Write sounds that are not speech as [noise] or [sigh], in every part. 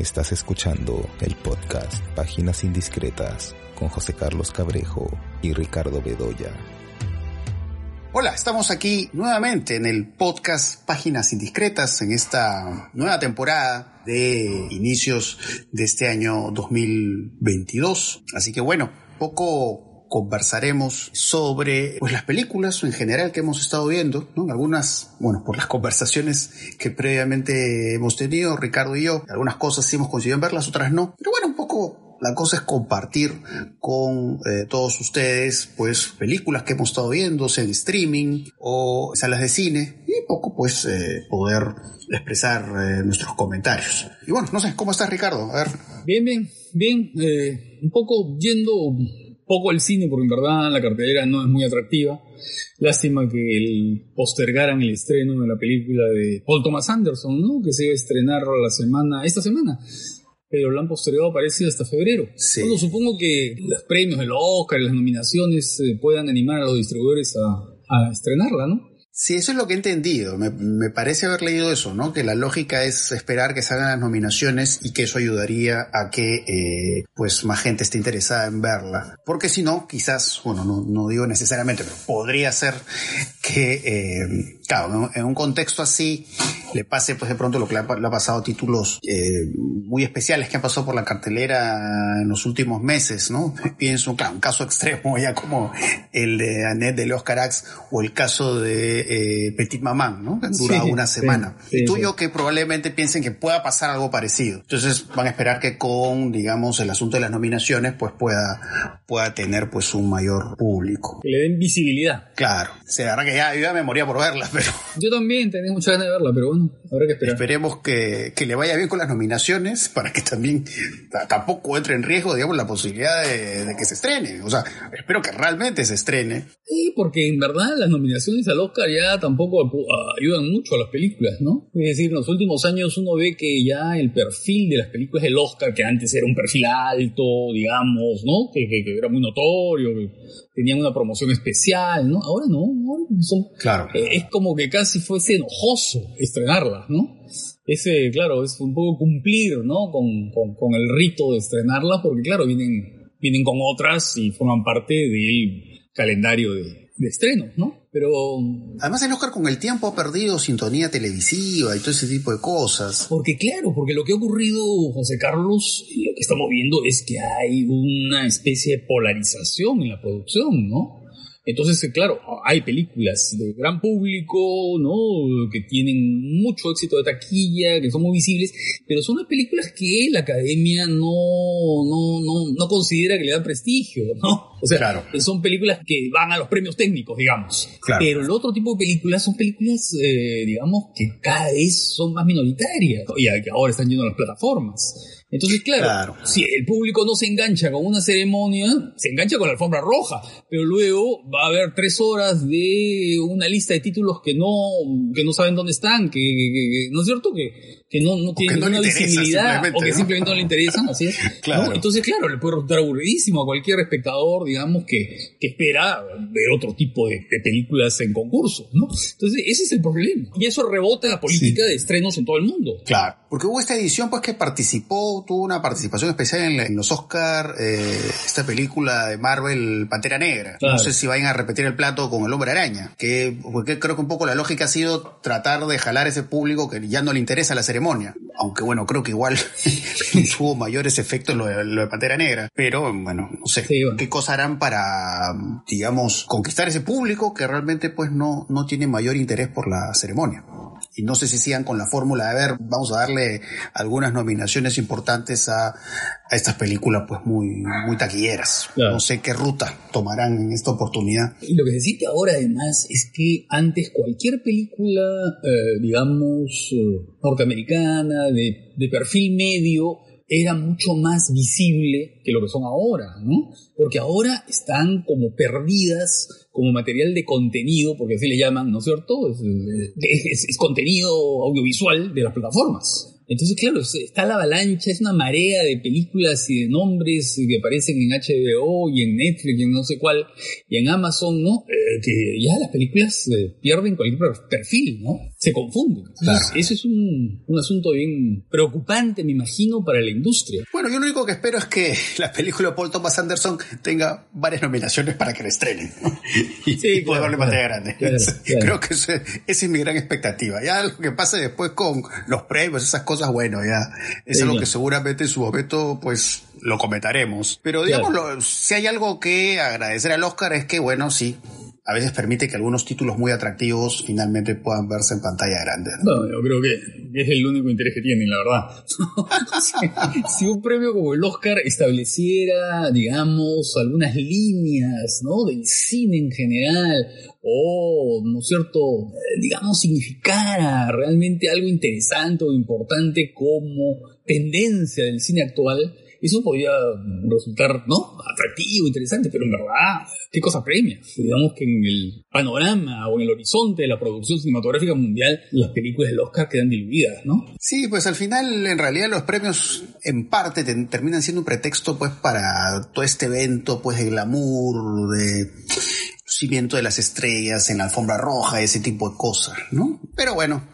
Estás escuchando el podcast Páginas Indiscretas con José Carlos Cabrejo y Ricardo Bedoya. Hola, estamos aquí nuevamente en el podcast Páginas Indiscretas en esta nueva temporada de inicios de este año 2022. Así que bueno, poco conversaremos sobre pues, las películas en general que hemos estado viendo, ¿no? Algunas, bueno, por las conversaciones que previamente hemos tenido, Ricardo y yo, algunas cosas sí hemos conseguido verlas, otras no, pero bueno, un poco la cosa es compartir con eh, todos ustedes, pues, películas que hemos estado viendo, en streaming o salas de cine, y poco, pues, eh, poder expresar eh, nuestros comentarios. Y bueno, no sé, ¿cómo estás, Ricardo? A ver. Bien, bien, bien. un poco yendo poco el cine porque en verdad la cartelera no es muy atractiva. Lástima que el, postergaran el estreno de la película de Paul Thomas Anderson, ¿no? Que se iba a estrenar la semana, esta semana. Pero lo han postergado parece hasta febrero. Sí. Bueno, supongo que los premios, el Oscar, las nominaciones eh, puedan animar a los distribuidores a, a estrenarla, ¿no? Sí, eso es lo que he entendido. Me, parece haber leído eso, ¿no? Que la lógica es esperar que salgan las nominaciones y que eso ayudaría a que, eh, pues, más gente esté interesada en verla. Porque si no, quizás, bueno, no, no digo necesariamente, pero podría ser que, eh, claro, en un contexto así le pase, pues, de pronto lo que le ha, pasado a títulos eh, muy especiales que han pasado por la cartelera en los últimos meses, ¿no? [laughs] Pienso, claro, un caso extremo [laughs] ya como el de Annette de Leo Carax o el caso de eh, Petit Maman, ¿no? Dura una semana. y tú y yo que probablemente piensen que pueda pasar algo parecido. Entonces van a esperar que con, digamos, el asunto de las nominaciones, pues pueda, pueda tener pues un mayor público. Que le den visibilidad. Claro. Se verdad que ya, yo ya me moría por verla, [laughs] pero... Yo también tenía mucha ganas de verla, pero bueno, habrá que esperar. Esperemos que, que le vaya bien con las nominaciones para que también tampoco entre en riesgo, digamos, la posibilidad de, de que se estrene. O sea, espero que realmente se estrene. Sí, porque en verdad las nominaciones al Oscar ya tampoco ayudan mucho a las películas, ¿no? Es decir, en los últimos años uno ve que ya el perfil de las películas del Oscar, que antes era un perfil alto, digamos, ¿no? Que, era muy notorio, que tenían una promoción especial, ¿no? Ahora no, ahora son, claro. Eh, es como que casi fuese enojoso estrenarlas, ¿no? Ese, claro, es un poco cumplir, ¿no? Con, con, el rito de estrenarlas, porque claro, vienen, vienen con otras y forman parte del calendario de, de estrenos, ¿no? Pero... Además el Oscar con el tiempo ha perdido sintonía televisiva y todo ese tipo de cosas. Porque claro, porque lo que ha ocurrido, José Carlos, y lo que estamos viendo es que hay una especie de polarización en la producción, ¿no? Entonces, eh, claro, hay películas de gran público, ¿no? Que tienen mucho éxito de taquilla, que son muy visibles, pero son las películas que la academia no, no, no, no considera que le dan prestigio, ¿no? O sea, son películas que van a los premios técnicos, digamos. Pero el otro tipo de películas son películas, eh, digamos, que cada vez son más minoritarias y que ahora están yendo a las plataformas. Entonces, claro, si el público no se engancha con una ceremonia, se engancha con la alfombra roja, pero luego va a haber tres horas de una lista de títulos que no, que no saben dónde están, que, ¿no es cierto? Que, que no, no tienen ninguna visibilidad o que simplemente no le interesan, así es. [laughs] Claro. Entonces, claro, le puede resultar aburridísimo a cualquier espectador, digamos, que, que espera ver otro tipo de, películas en concurso, ¿no? Entonces, ese es el problema. Y eso rebota la política de estrenos en todo el mundo. Claro, porque hubo esta edición, pues, que participó tuvo una participación especial en, los Oscar, eh, esta película de Marvel, Pantera Negra. No sé si vayan a repetir el plato con el Hombre Araña, que porque creo que un poco la lógica ha sido tratar de jalar ese público que ya no le interesa la ceremonia. Aunque bueno, creo que igual [laughs] [laughs] tuvo mayores efectos lo de, lo de Pantera Negra. Pero bueno, no sé qué cosas harán para, digamos, conquistar ese público que realmente pues no, no tiene mayor interés por la ceremonia y no sé si sigan con la fórmula de ver, vamos a darle algunas nominaciones importantes a, a estas películas pues muy, muy taquilleras. No sé qué ruta tomarán en esta oportunidad. Y lo que se siente ahora además es que antes cualquier película, eh, digamos, eh, norteamericana, de, de perfil medio, era mucho más visible que lo que son ahora, ¿no? Porque ahora están como perdidas como material de contenido, porque así le llaman, ¿no es cierto? Es, contenido audiovisual de las plataformas. Entonces, claro, está la avalancha, es una marea de películas y de nombres que aparecen en HBO y en Netflix y en no sé cuál, y en Amazon, ¿no? Eh, que ya las películas eh, pierden cualquier perfil, ¿no? Se confunden. Entonces, Eso es un, un, asunto bien preocupante, me imagino, para la industria. Bueno, yo lo único que espero es que [laughs] la película de Paul Thomas Anderson tenga varias nominaciones para que la estrenen. [laughs] y, sí, poder darle pantalla grande. Creo que esa es mi gran expectativa. Ya lo que pase después con los premios, esas cosas, bueno, ya es algo que seguramente en su momento, pues, lo comentaremos. Pero digamos, si hay algo que agradecer al Oscar es que, bueno, sí, a veces permite que algunos títulos muy atractivos finalmente puedan verse en pantalla grande. No, yo creo que es el único interés que tienen, la verdad. [laughs] si, un premio como el Oscar estableciera, digamos, algunas líneas, ¿no? Del cine en general, o, ¿no es cierto?, digamos, significara realmente algo interesante o importante como tendencia del cine actual, eso podría resultar, ¿no? Atractivo, interesante, pero en verdad, ¿qué cosa premia? Digamos que en el panorama o en el horizonte de la producción cinematográfica mundial, las películas del Oscar quedan diluidas, ¿no? Sí, pues al final, en realidad, los premios, en parte, terminan siendo un pretexto, pues, para todo este evento, pues, de glamour, de de las estrellas en la alfombra roja, ese tipo de cosas, ¿no? Pero bueno,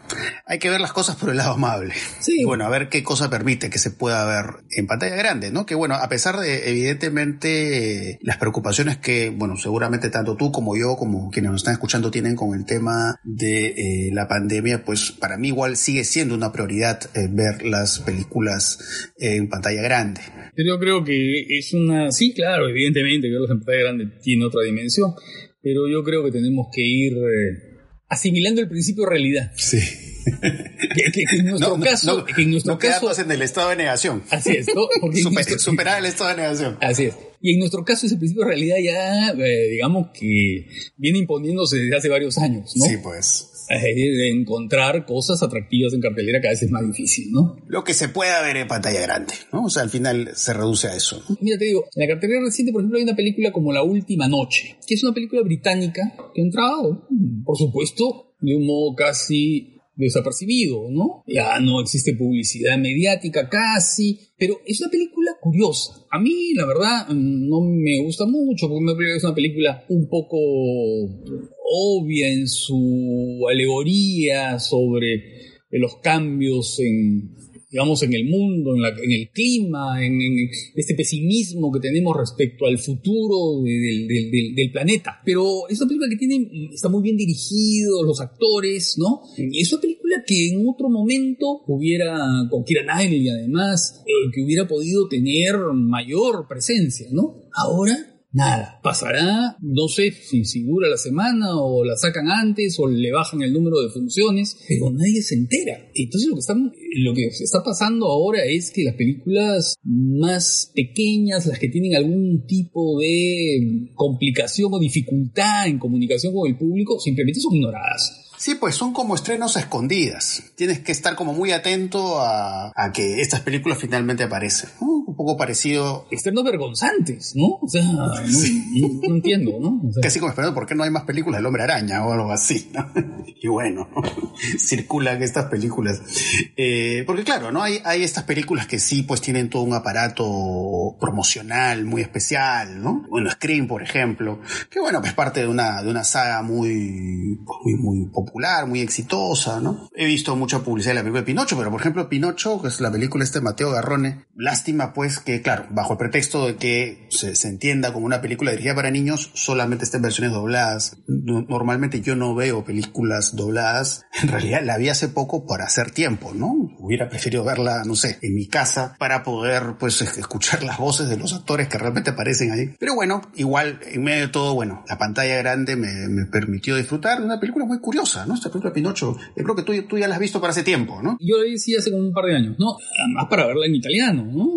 hay que ver las cosas por el lado amable. Sí. bueno, a ver qué cosa permite que se pueda ver en pantalla grande, ¿no? Que bueno, a pesar de evidentemente las preocupaciones que, bueno, seguramente tanto tú como yo, como quienes nos están escuchando tienen con el tema de eh, la pandemia, pues para mí igual sigue siendo una prioridad eh, ver las películas en pantalla grande. Yo creo que es una, sí, claro, evidentemente verlas en pantalla grande tiene otra dimensión pero yo creo que tenemos que ir eh, asimilando el principio de realidad. Sí. Que, en [laughs] nuestro caso, que en nuestro caso en el estado de negación. Así es, [laughs] porque superar el estado de negación. Así es. Y en nuestro caso ese principio de realidad ya, eh, digamos que viene imponiéndose desde hace varios años, ¿no? Sí, pues de encontrar cosas atractivas en cartelera cada vez es más difícil, ¿no? Lo que se pueda ver en pantalla grande, ¿no? O sea, al final se reduce a eso. Mira, te digo, en la cartelera reciente, por ejemplo, hay una película como La Última Noche, que es una película británica que ha entrado, por supuesto, de un modo casi desapercibido, ¿no? Ya no existe publicidad mediática casi, pero es una película curiosa. A mí, la verdad, no me gusta mucho porque es una película un poco obvia en su alegoría sobre los cambios en, digamos, en el mundo, en, el clima, en, este pesimismo que tenemos respecto al futuro del, planeta. Pero es una película que tiene, está muy bien dirigido, los actores, ¿no? Y es una película que en otro momento hubiera, con Kira Knightley además, eh, que hubiera podido tener mayor presencia, ¿no? Ahora nada. Pasará, no sé si, dura la semana o la sacan antes o le bajan el número de funciones, pero nadie se entera. Entonces lo que, están, lo que está pasando ahora es que las películas más pequeñas, las que tienen algún tipo de complicación o dificultad en comunicación con el público, simplemente son ignoradas. Sí, pues son como estrenos escondidas. Tienes que estar como muy atento a, que estas películas finalmente aparecen. Poco parecido. Estrenos vergonzantes, ¿no? O sea, no, entiendo, ¿no? Casi como esperando por qué no hay más películas del hombre araña o algo así, ¿no? [laughs] Y bueno, [laughs] circulan estas películas. Eh, porque claro, ¿no? Hay, hay estas películas que sí, pues tienen todo un aparato promocional muy especial, ¿no? Bueno, Scream, por ejemplo, que bueno, es parte de una, de una saga muy, muy, muy popular popular, muy exitosa, ¿no? He visto mucha publicidad de la película de Pinocho, pero por ejemplo Pinocho, que es la película este de Mateo Garrone, lástima pues que, claro, bajo el pretexto de que se, entienda como una película dirigida para niños, solamente está en versiones dobladas. normalmente yo no veo películas dobladas, [laughs] en realidad la vi hace poco para hacer tiempo, ¿no? Hubiera preferido verla, no sé, en mi casa para poder pues escuchar las voces de los actores que realmente aparecen ahí. Pero bueno, igual, en medio de todo, bueno, la pantalla grande me, me permitió disfrutar de una película muy curiosa ¿no? Esta película Pinocho, yo creo que tú, tú ya la has visto para hace tiempo, ¿no? Yo la vi sí hace como un par de años, ¿no? Además para verla en italiano, ¿no?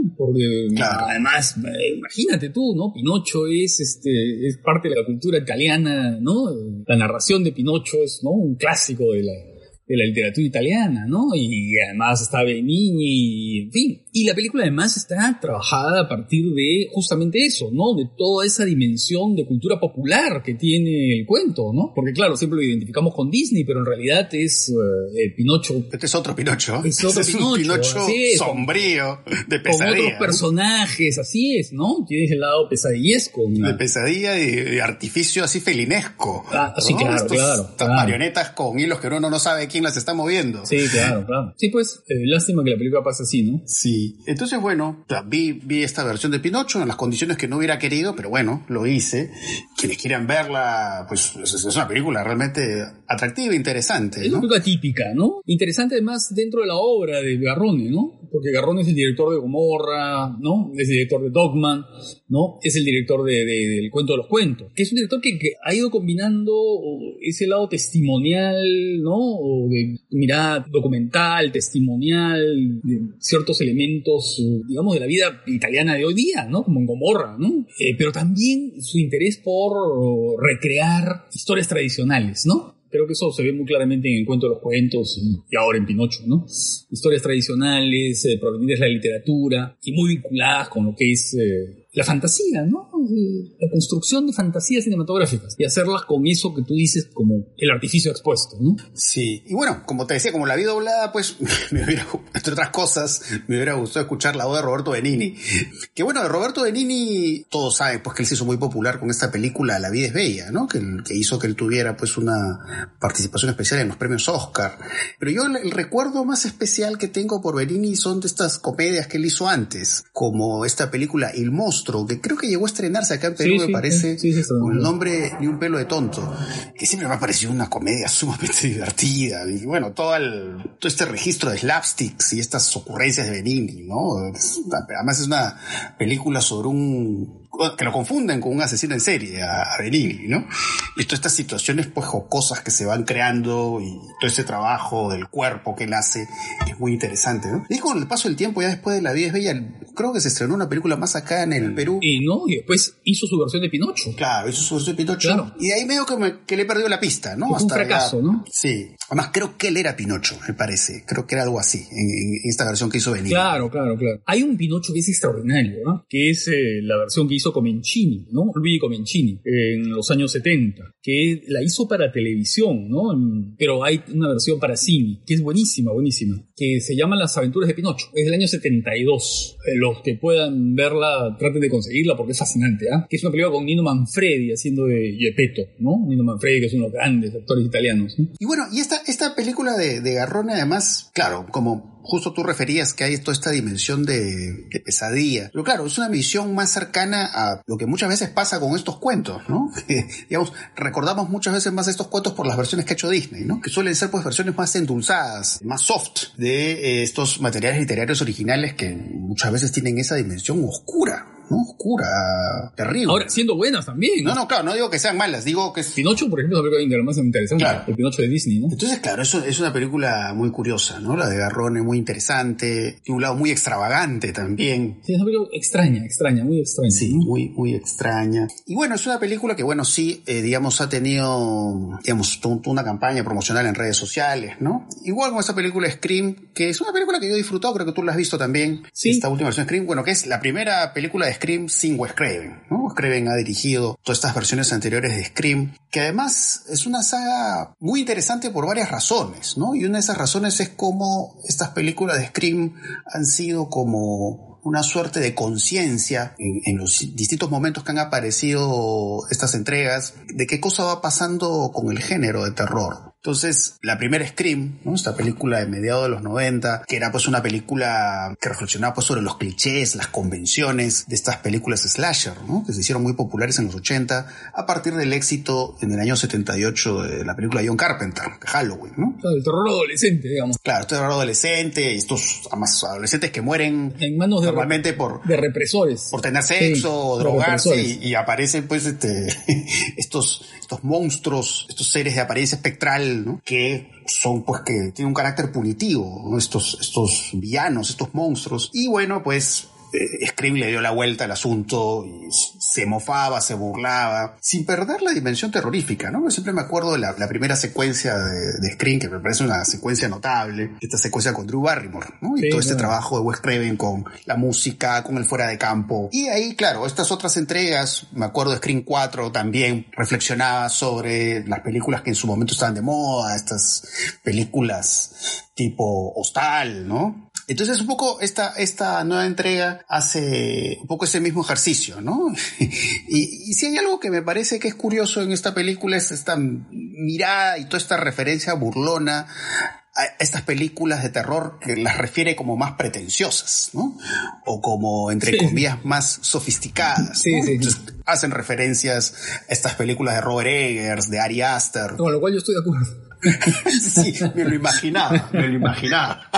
Además, eh, imagínate tú, ¿no? Pinocho es, este, es parte de la cultura italiana, ¿no? La narración de Pinocho es, ¿no? Un clásico de la, de la literatura italiana, ¿no? Y además está Benigni, y en fin. Y la película además está trabajada a partir de justamente eso, ¿no? De toda esa dimensión de cultura popular que tiene el cuento, ¿no? Porque claro, siempre lo identificamos con Disney, pero en realidad es eh, el Pinocho. Este es otro Pinocho. Es otro este Pinocho. Es un Pinocho sombrío, de pesadilla. Con otros personajes, así es, ¿no? Tienes el lado pesadillesco. De pesadilla y de artificio así felinesco. Ah, sí, claro, claro, Estas marionetas con hilos que uno no sabe quién las está moviendo. Sí, claro, claro. Sí, pues, eh, lástima que la película pase así, ¿no? Sí. Entonces, bueno, vi, vi esta versión de Pinocho en las condiciones que no hubiera querido, pero bueno, lo hice. Quienes quieran verla, pues es una película realmente atractiva, interesante. Es una película típica, ¿no? Interesante además dentro de la obra de Garrone, ¿no? Porque Garrone es el director de Gomorra, ¿no? Es el director de Dogman, ¿no? Es el director de, del cuento de los cuentos, que es un director que, ha ido combinando ese lado testimonial, ¿no? O de mirada documental, testimonial, de ciertos elementos, digamos, de la vida italiana de hoy día, ¿no? Como en Gomorra, ¿no? Eh, pero también su interés por recrear historias tradicionales, ¿no? Creo que eso se ve muy claramente en el cuento de los cuentos y ahora en Pinocho, ¿no? Historias tradicionales, eh, provenientes de la literatura y muy vinculadas con lo que es eh, la fantasía, ¿no? La construcción de fantasías cinematográficas y hacerlas con eso que tú dices como el artificio expuesto, ¿no? Sí, y bueno, como te decía, como la vi doblada, pues [laughs] entre otras cosas, me hubiera gustado escuchar la voz de Roberto Benini. Que bueno, de Roberto Benini, todos saben pues que él se hizo muy popular con esta película La vida es bella, ¿no? Que, que hizo que él tuviera pues una participación especial en los premios Oscar. Pero yo el, recuerdo más especial que tengo por Benini son de estas comedias que él hizo antes, como esta película Il Monstruo que creo que llegó a estrenarse acá en Perú, me parece, con el nombre Ni un pelo de tonto, que siempre me ha parecido una comedia [laughs] sumamente divertida. Y bueno, todo, el, todo este registro de slapsticks y estas ocurrencias de Benigni, ¿no? Además es una película sobre un que lo confunden con un asesino en serie, a, Benigni, ¿no? Y todas estas situaciones pues jocosas que se van creando y todo ese trabajo del cuerpo que él hace es muy interesante, ¿no? Y con el paso del tiempo, ya después de La vida es bella, creo que se estrenó una película más acá en el Perú. Y no, y después hizo su versión de Pinocho. Claro, hizo su versión de Pinocho. Y ahí medio que, me, que le perdió la pista, ¿no? Hasta un fracaso, ¿no? Sí. Además, creo que él era Pinocho, me parece. Creo que era algo así, en, esta versión que hizo Benigni. Claro, claro, claro. Hay un Pinocho que es extraordinario, ¿no? Que es eh, la versión que hizo Comencini, ¿no? Luigi Comencini, en los años 70, que la hizo para televisión, ¿no? Pero hay una versión para cine, que es buenísima, buenísima, que se llama Las aventuras de Pinocho. Es del año 72. Eh, los que puedan verla, traten de conseguirla porque es fascinante, ¿ah? Que es una película con Nino Manfredi haciendo de Gepetto, ¿no? Nino Manfredi, que es uno de los grandes actores italianos. Y bueno, y esta, esta película de, de Garrone, además, claro, como justo tú referías que hay toda esta dimensión de, pesadilla. Pero claro, es una visión más cercana a lo que muchas veces pasa con estos cuentos, ¿no? [laughs] recordamos muchas veces más estos cuentos por las versiones que ha hecho Disney, ¿no? Que suelen ser pues versiones más endulzadas, más soft de eh, estos materiales literarios originales que muchas veces tienen esa dimensión oscura. ¿No? Oscura, terrible. Ahora, siendo buenas también. No, no, claro, no digo que sean malas, digo que es... Pinocho, por ejemplo, es una película más interesante. Claro. El Pinocho de Disney, ¿no? Entonces, claro, eso es una película muy curiosa, ¿no? La de Garrone, muy interesante, y un lado muy extravagante también. Sí, es una película extraña, extraña, muy extraña. Sí, muy, muy extraña. Y bueno, es una película que, bueno, sí, eh, digamos, ha tenido, digamos, una campaña promocional en redes sociales, ¿no? Igual con esa película Scream, que es una película que yo he disfrutado, creo que tú la has visto también. Sí. Esta última versión de Scream, bueno, que es la primera película de Scream sin Wes Craven. Craven ha dirigido todas estas versiones anteriores de Scream, que además es una saga muy interesante por varias razones, ¿no? Y una de esas razones es cómo estas películas de Scream han sido como una suerte de conciencia en, en, los distintos momentos que han aparecido estas entregas de qué cosa va pasando con el género de terror. Entonces, la primera Scream, ¿no? esta película de mediados de los 90, que era pues una película que reflexionaba pues sobre los clichés, las convenciones de estas películas slasher, ¿no? que se hicieron muy populares en los 80, a partir del éxito en el año 78 de la película John Carpenter, de Halloween. ¿no? el terror adolescente, digamos. Claro, el terror adolescente, estos además adolescentes que mueren en manos de normalmente por, de represores. Por tener sexo, drogarse, y, y, aparecen pues este, [laughs] estos, estos monstruos, estos seres de apariencia espectral que son pues que tienen un carácter punitivo, estos, estos villanos, estos monstruos. Y bueno, pues eh, Scream le dio la vuelta al asunto y se mofaba, se burlaba, sin perder la dimensión terrorífica, ¿no? Yo siempre me acuerdo de la, primera secuencia de, Scream, que me parece una secuencia notable, esta secuencia con Drew Barrymore, ¿no? Y todo este trabajo de Wes Craven con la música, con el fuera de campo. Y ahí, claro, estas otras entregas, me acuerdo de Scream 4 también, reflexionaba sobre las películas que en su momento estaban de moda, estas películas tipo hostal, ¿no? Entonces un poco esta, esta nueva entrega hace un poco ese mismo ejercicio, ¿no? [laughs] y, y si hay algo que me parece que es curioso en esta película es esta mirada y toda esta referencia burlona a estas películas de terror que las refiere como más pretenciosas, ¿no? O como, entre comillas, más sofisticadas. Sí, ¿no? sí, Entonces, hacen referencias a estas películas de Robert Eggers, de Ari Aster. Con lo cual yo estoy de acuerdo. Sí, me lo imaginaba, me lo imaginaba.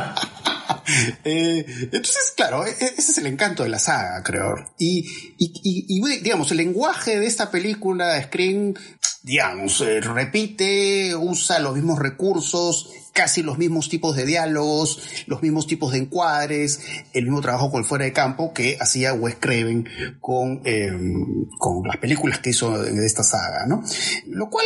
Eh, entonces, claro, e- e- ese es el encanto de la saga, creo. Y, digamos, el lenguaje de esta película, Scream, digamos, eh, repite, usa los mismos recursos, casi los mismos tipos de diálogos, los mismos tipos de encuadres, el mismo trabajo con el fuera de campo que hacía Wes Craven con, eh, con las películas que hizo de esta saga, ¿no? Lo cual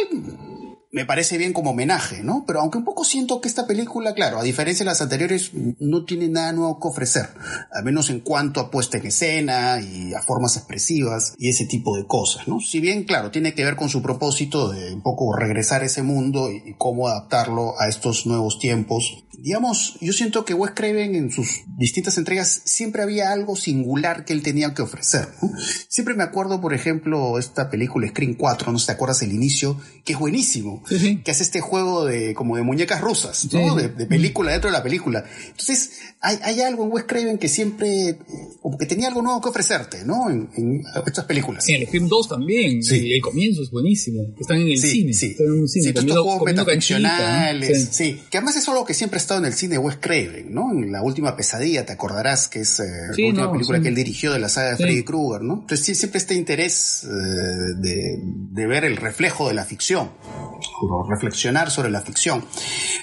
me parece bien como homenaje, ¿no? Pero aunque un poco siento que esta película, claro, a diferencia de las anteriores, no tiene nada nuevo que ofrecer, al menos en cuanto a puesta en escena y a formas expresivas y ese tipo de cosas, ¿no? Si bien, claro, tiene que ver con su propósito de un poco regresar a ese mundo y, cómo adaptarlo a estos nuevos tiempos. Digamos, yo siento que Wes Craven en sus distintas entregas siempre había algo singular que él tenía que ofrecer. Siempre me acuerdo, por ejemplo, esta película Screen 4, no sé si te acuerdas el inicio, que es buenísimo Sí, sí. que hace este juego de como de muñecas rusas, Sí, ¿no? sí. De, de película dentro de la película. Entonces, hay, hay algo en Wes Craven que siempre, eh, como que tenía algo nuevo que ofrecerte, ¿no? En, en estas películas. En el Scream 2 también. Sí. El, comienzo es buenísimo. Están en el Sí, cine. sí. Están en un cine. Sí, comiendo- estos juegos ¿no? metaficcionales, Sí. sí. Que además es algo que siempre ha estado en el cine de Wes Craven, ¿no? En la última pesadilla, te acordarás que es eh, Sí, la última no, película sí. que él dirigió de la saga de Sí. Freddy Krueger, ¿no? Entonces sí, siempre este interés eh, de, de ver el reflejo de la ficción, reflexionar sobre la ficción.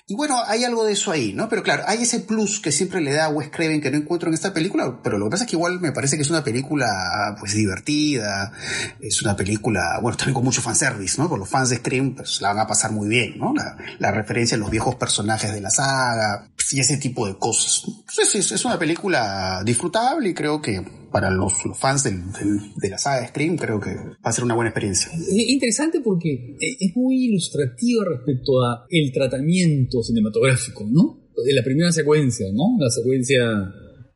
Y bueno, hay algo de eso ahí, ¿no? Pero claro, hay ese plus que siempre le da a Wes que no encuentro en esta película, pero lo que pasa es que igual me parece que es una película pues divertida, es una película, bueno, también con mucho fanservice, ¿no? Por los fans de Scream pues la van a pasar muy bien, ¿no? La, la referencia a los viejos personajes de la saga pues, y ese tipo de cosas. Entonces es, es una película disfrutable y creo que para los, fans de la saga de Scream creo que va a ser una buena experiencia. Es interesante porque eh, es muy ilustrativa respecto a el tratamiento cinematográfico, ¿no? De la primera secuencia, ¿no? La secuencia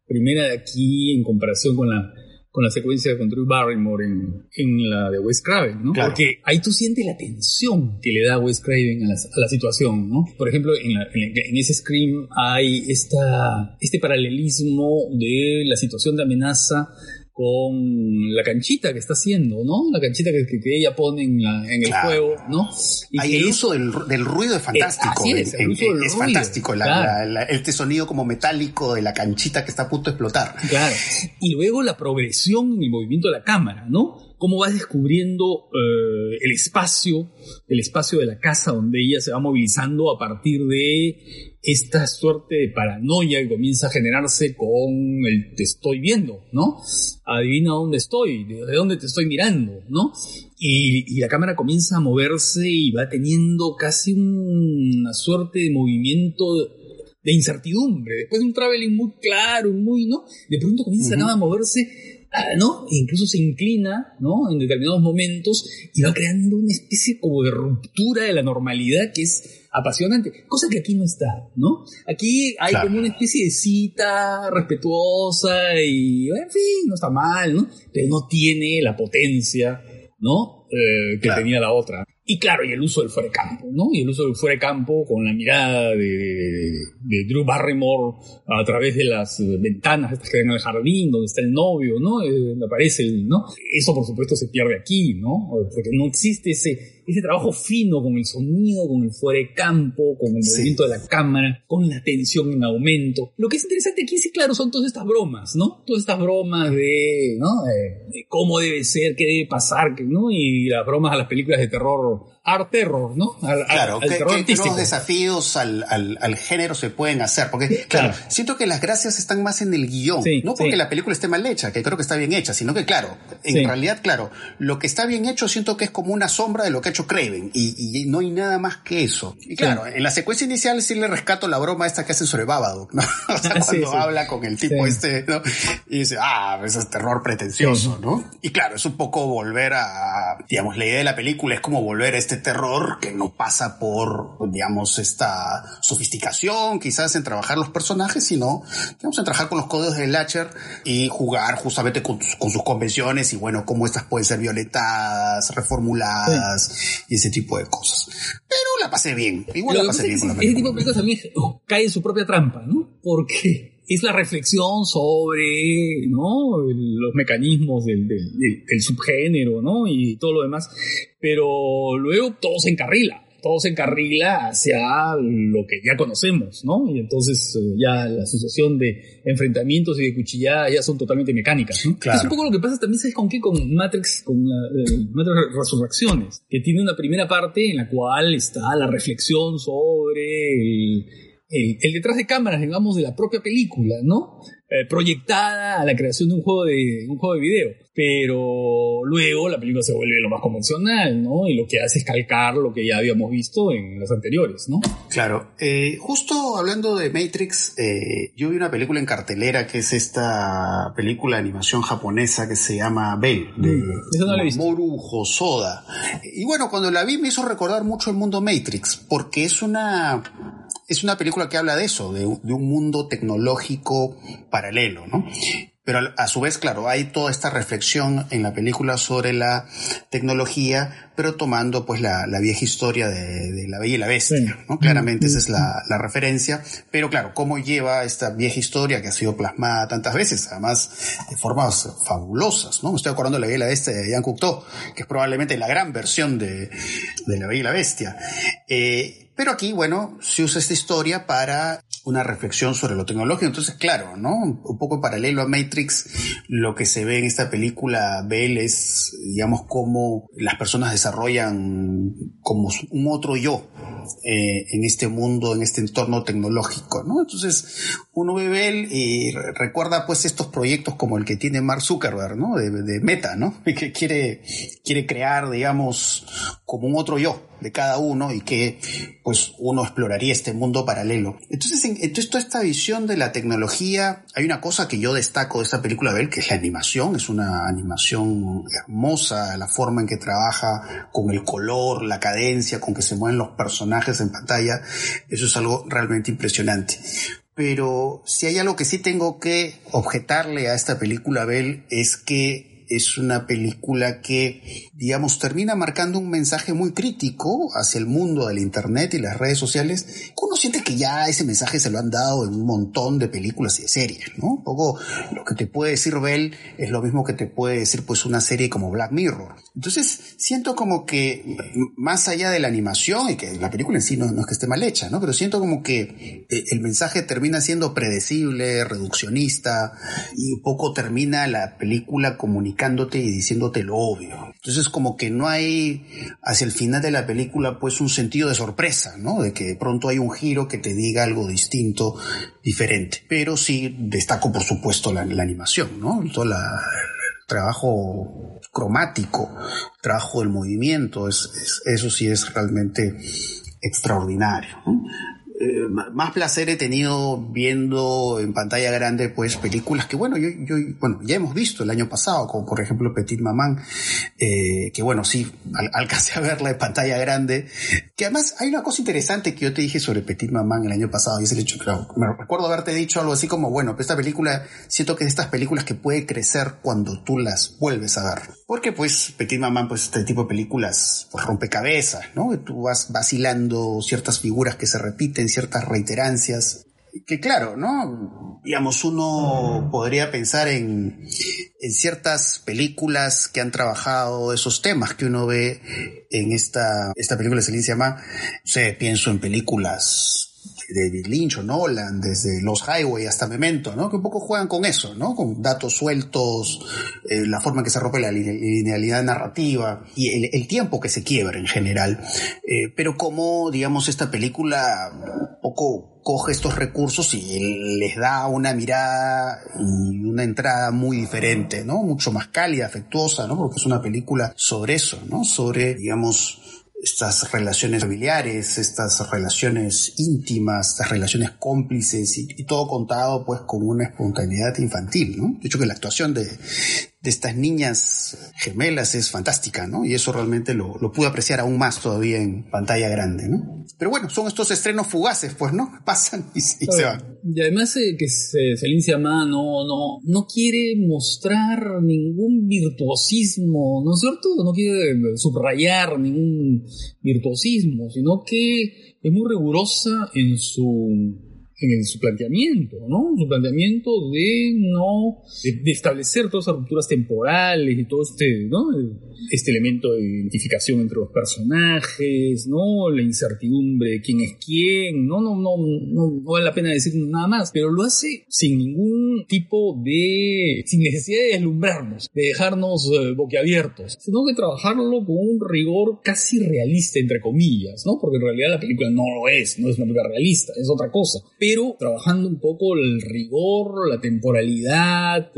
primera de aquí en comparación con la con la secuencia con Drew Barrymore en, en la de Wes Craven, ¿no? Claro. Porque ahí tú sientes la tensión que le da Wes Craven a la, a la situación, ¿no? Por ejemplo, en, la- en, en ese Scream hay esta, este paralelismo de la situación de amenaza con la canchita que está haciendo, ¿no? La canchita que, que- que ella pone en, la- en el Claro. juego, ¿no? Y el es- uso del, del ruido es fantástico. así es, el en- del es ruido, fantástico. la- claro. la- la- este sonido como metálico de la canchita que está a punto de explotar. Claro. Y luego la progresión en el movimiento de la cámara, ¿no? Cómo vas descubriendo eh, el espacio, el espacio de la casa donde ella se va movilizando a partir de esta suerte de paranoia que comienza a generarse con el te estoy viendo, ¿no? Adivina dónde estoy, de de dónde te estoy mirando, ¿no? Y, y la cámara comienza a moverse y va teniendo casi una suerte de movimiento de incertidumbre, después de un traveling muy claro, muy, ¿no? De pronto comienza Ujú. a moverse, ah, ¿no? E incluso se inclina, ¿no? En determinados momentos y va creando una especie como de ruptura de la normalidad que es apasionante, cosa que aquí no está, ¿no? Aquí hay Claro. como una especie de cita respetuosa y, en fin, no está mal, ¿no? Pero no tiene la potencia, ¿no? Eh, que Claro. tenía la otra. Y claro, y el uso del fuera de campo, ¿no? Y el uso del fuera de campo con la mirada de, de- de Drew Barrymore a través de las eh, ventanas estas que ven al jardín, donde está el novio, ¿no? Eh, donde aparece el, ¿no? Eso por supuesto se pierde aquí, ¿no? Porque no existe ese, ese trabajo fino con el sonido, con el fuera de campo, con el Sí. movimiento de la cámara, con la tensión en aumento. Lo que es interesante aquí, sí, claro, son todas estas bromas, ¿no? Todas estas bromas de, ¿no? Eh, de cómo debe ser, qué debe pasar, ¿no? Y las bromas a las películas de terror, art terror, ¿no? Al, al- Claro, al ¿qué, terror qué- qué desafíos al, al- al género se pueden hacer? Porque, claro, Claro. siento que las gracias están más en el guion. Sí, no porque sí. la película esté mal hecha, que creo que está bien hecha, sino que, claro, en Sí. realidad, claro, lo que está bien hecho siento que es como una sombra de lo que ha hecho Craven. Y, y no hay nada más que eso. Y claro, en la secuencia inicial sí le rescato la broma esta que hacen sobre Babadook, ¿no? [laughs] O sea, [laughs] cuando habla con el tipo este, ¿no? Y dice, ah, eso es terror pretencioso, ¿no? Y claro, es un poco volver a, digamos, la idea de la película es como volver a este este terror que no pasa por, digamos, esta sofisticación quizás en trabajar los personajes, sino, digamos, en trabajar con los códigos de Latcher y jugar justamente con, sus convenciones y bueno, cómo estas pueden ser violetadas, reformuladas y ese tipo de cosas. Pero la pasé bien, igual la pasé bien con la Ese tipo de películas también cae en su propia trampa, ¿no? Porque es la reflexión sobre ¿no? los mecanismos del, del, subgénero ¿no? y todo lo demás, pero luego todo se encarrila, todo se encarrila hacia lo que ya conocemos, ¿no? Y entonces eh, ya la asociación de enfrentamientos y de cuchilladas ya son totalmente mecánicas, ¿no? Es un poco lo que pasa también, ¿sabes con qué? Con Matrix, con la, eh, Matrix Resurrecciones, que tiene una primera parte en la cual está la reflexión sobre el el, detrás de cámaras, digamos, de la propia película, ¿no? Eh, proyectada a la creación de un juego de, un juego de video. Pero luego la película se vuelve lo más convencional, ¿no? Y lo que hace es calcar lo que ya habíamos visto en las anteriores, ¿no? Claro. Eh, justo hablando de Matrix, eh, yo vi una película en cartelera que es esta película de animación japonesa que se llama Bell, de mm, Moru Hosoda. Y bueno, cuando la vi me hizo recordar mucho el mundo Matrix, porque es una es una película que habla de eso, de, un mundo tecnológico paralelo, ¿no? Pero a, su vez, claro, hay toda esta reflexión en la película sobre la tecnología, pero tomando pues la, vieja historia de, la Bella y la Bestia, ¿no? Claramente esa es la, referencia, pero claro, cómo lleva esta vieja historia que ha sido plasmada tantas veces, además de formas fabulosas, ¿no? Me estoy acordando de la Bella y la Bestia de Jean Cocteau, que es probablemente la gran versión de, de la Bella y la Bestia. Eh, pero aquí, bueno, se usa esta historia para una reflexión sobre lo tecnológico. Entonces, claro, ¿no? Un poco paralelo a Matrix, lo que se ve en esta película Bell es, digamos, cómo las personas desarrollan como un otro yo eh, en este mundo, en este entorno tecnológico, ¿no? Entonces, uno ve Bell y recuerda pues estos proyectos como el que tiene Mark Zuckerberg, ¿no? De, de Meta, ¿no? [laughs] Que quiere, quiere crear, digamos, como un otro yo de cada uno y que pues uno exploraría este mundo paralelo. Entonces, en, toda esta visión de la tecnología, hay una cosa que yo destaco de esta película Bell, que es la animación, es una animación hermosa, la forma en que trabaja con el color, la cadencia, con que se mueven los personajes en pantalla, eso es algo realmente impresionante. Pero si hay algo que sí tengo que objetarle a esta película Bell es que es una película que, digamos, termina marcando un mensaje muy crítico hacia el mundo del Internet y las redes sociales. Uno siente que ya ese mensaje se lo han dado en un montón de películas y de series, ¿no? Un poco lo que te puede decir Bell es lo mismo que te puede decir pues una serie como Black Mirror. Entonces, siento como que más allá de la animación y que la película en sí no, es que esté mal hecha, ¿no? Pero siento como que eh, el mensaje termina siendo predecible, reduccionista y un poco termina la película comunicando y diciéndote lo obvio. Entonces como que no hay hacia el final de la película pues un sentido de sorpresa, ¿no? De que de pronto hay un giro que te diga algo distinto, diferente. Pero sí destaco por supuesto la, animación, ¿no? Todo el trabajo cromático, trabajo del movimiento, es, eso sí es realmente extraordinario. Eh, más placer he tenido viendo en pantalla grande pues películas que bueno yo, yo bueno ya hemos visto el año pasado como por ejemplo Petit Maman eh, que bueno sí alcancé a verla en pantalla grande que además hay una cosa interesante que yo te dije sobre Petit Maman el año pasado y es el hecho claro me recuerdo haberte dicho algo así como bueno esta película siento que es estas películas que puede crecer cuando tú las vuelves a ver porque pues Petit Maman pues este tipo de películas pues rompecabezas no tú vas vacilando ciertas figuras que se repiten ciertas reiterancias, que claro, ¿no? Digamos, uno podría pensar en, en ciertas películas que han trabajado esos temas que uno ve en esta, esta película se llama, no pienso en películas David Lynch o Nolan, desde Los Highway hasta Memento, ¿no? Que un poco juegan con eso, ¿no? Con datos sueltos, eh, la forma en que se rompe la linealidad narrativa y el, tiempo que se quiebra en general. Eh, pero como, digamos, esta película un poco coge estos recursos y les da una mirada y una entrada muy diferente, ¿no? Mucho más cálida, afectuosa, ¿no? Porque es una película sobre eso, ¿no? Sobre, digamos, estas relaciones familiares, estas relaciones íntimas, estas relaciones cómplices y, todo contado pues con una espontaneidad infantil, ¿no? De hecho que la actuación de, de estas niñas gemelas es fantástica, ¿no? Y eso realmente lo, lo pude apreciar aún más todavía en pantalla grande, ¿no? Pero bueno, son estos estrenos fugaces, pues, ¿no? [laughs] Pasan y, se van. Y además eh, que Celine Sciamma no, no, no quiere mostrar ningún virtuosismo, ¿no es cierto? No quiere subrayar ningún virtuosismo, sino que es muy rigurosa en su en su planteamiento, ¿no? Su planteamiento de no, de, establecer todas esas rupturas temporales y todo este, ¿no? Este elemento de identificación entre los personajes, ¿no? La incertidumbre de quién es quién, no, no, no, no, no vale la pena decir nada más, pero lo hace sin ningún tipo de, sin necesidad de deslumbrarnos, de dejarnos eh, boquiabiertos, sino que trabajarlo con un rigor casi realista, entre comillas, ¿no? Porque en realidad la película no lo es, no es una película realista, es otra cosa trabajando un poco el rigor, la temporalidad,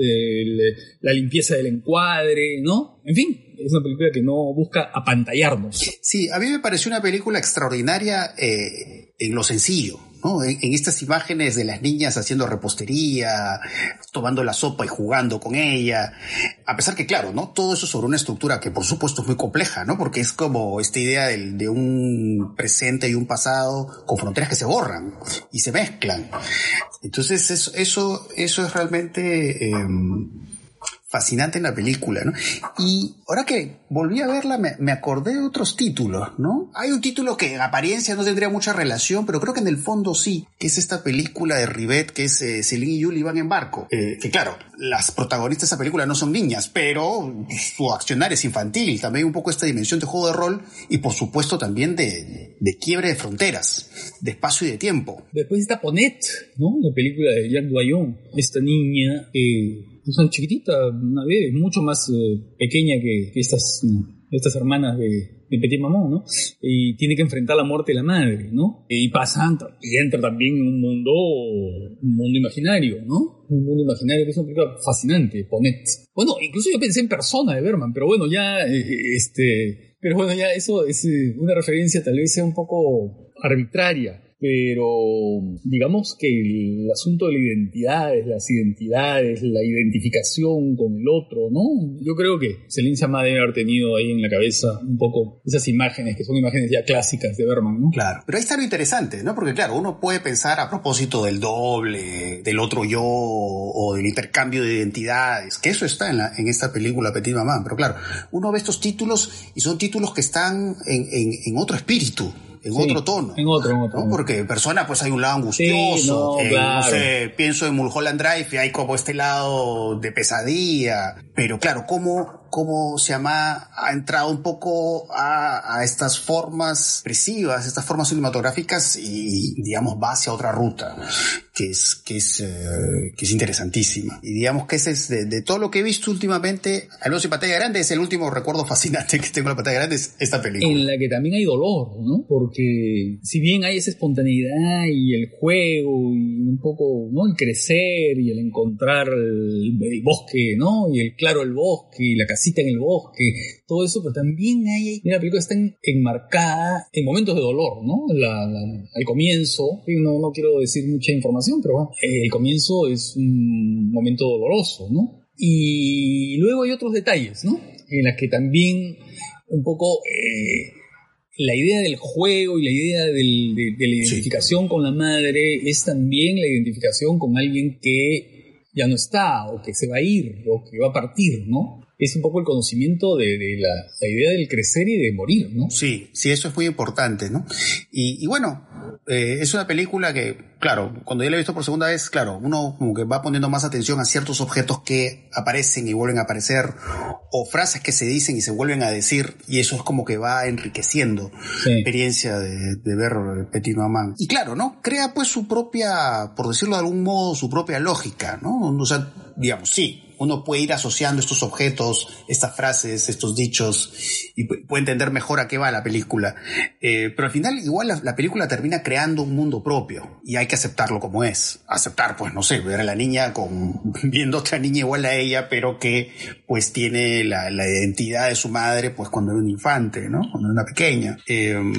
la limpieza del encuadre, ¿no? En fin, es una película que no busca apantallarnos. Sí, a mí me pareció una película extraordinaria eh, en lo sencillo. En, estas imágenes de las niñas haciendo repostería, tomando la sopa y jugando con ella. A pesar que, claro, ¿no? Todo eso sobre una estructura que por supuesto es muy compleja, ¿no? Porque es como esta idea de, un presente y un pasado con fronteras que se borran y se mezclan. Entonces, eso, eso, eso es realmente, em, fascinante en la película, ¿no? Y ahora que volví a verla, me, acordé de otros títulos, ¿no? Hay un título que en apariencia no tendría mucha relación, pero creo que en el fondo sí, que es esta película de Rivet, que es eh, Celine y Julie van en barco. Eh, que claro, las protagonistas de esa película no son niñas, pero su accionar es infantil, también un poco esta dimensión de juego de rol y por supuesto también de, de quiebre de fronteras, de espacio y de tiempo. Después está Ponet, ¿no? La película de Jacques Doyon, esta niña que son chiquititas, una vez, mucho más eh, pequeña que, estas, estas hermanas de, de Petit Mamón, ¿no? Y tiene que enfrentar la muerte de la madre, ¿no? Y pasa, y entra también en un mundo, un mundo imaginario, ¿no? Un mundo imaginario que es una película fascinante, Ponet. Bueno, incluso yo pensé en persona de Berman, pero bueno, ya, eh, este, pero bueno, ya eso es eh, una referencia tal vez sea un poco arbitraria pero digamos que el asunto de la identidad, las identidades, la identificación con el otro, ¿no? Yo creo que Celine Sciamma debe haber tenido ahí en la cabeza un poco esas imágenes, que son imágenes ya clásicas de Berman, ¿no? Claro, pero ahí está lo interesante, ¿no? Porque claro, uno puede pensar a propósito del doble, del otro yo, o del intercambio de identidades, que eso está en, la, en esta película Petit Mamá, pero claro, uno ve estos títulos y son títulos que están en otro espíritu, en otro tono. En otro, en otro. Porque persona pues hay un lado angustioso. no, sé, pienso en Mulholland Drive y hay como este lado de pesadilla. Pero claro, ¿cómo, cómo se llama, ha entrado un poco a, a estas formas expresivas, estas formas cinematográficas y, digamos, va hacia otra ruta, que es, que es, eh, que es interesantísima. Y digamos que ese es de, de, todo lo que he visto últimamente, al menos en pantalla grande, es el último recuerdo fascinante que tengo en la pantalla grande, es esta película. En la que también hay dolor, ¿no? Porque si bien hay esa espontaneidad y el juego y un poco, ¿no? El crecer y el encontrar el, el bosque, ¿no? Y el claro el bosque y la cita en el bosque, todo eso, pero también hay, la película está enmarcada en momentos de dolor, ¿no? La, al comienzo, no, no quiero decir mucha información, pero bueno, el comienzo es un momento doloroso, ¿no? Y luego hay otros detalles, ¿no? En las que también un poco eh, la idea del juego y la idea del, de, de, la identificación con la madre es también la identificación con alguien que ya no está o que se va a ir o que va a partir, ¿no? Es un poco el conocimiento de, la, idea del crecer y de morir, ¿no? Sí, sí, eso es muy importante, ¿no? Y, bueno, eh, es una película que, claro, cuando yo la he visto por segunda vez, claro, uno como que va poniendo más atención a ciertos objetos que aparecen y vuelven a aparecer, o frases que se dicen y se vuelven a decir, y eso es como que va enriqueciendo la experiencia de, ver Petit Maman. Y claro, ¿no? Crea pues su propia, por decirlo de algún modo, su propia lógica, ¿no? O sea, digamos, sí, uno puede ir asociando estos objetos, estas frases, estos dichos, y puede entender mejor a qué va la película. Eh, pero al final, igual la, película termina creando un mundo propio, y hay que aceptarlo como es. Aceptar, pues, no sé, ver a la niña con, [laughs] viendo otra niña igual a ella, pero que, pues, tiene la, identidad de su madre, pues, cuando era un infante, ¿no? Cuando era una pequeña. Em,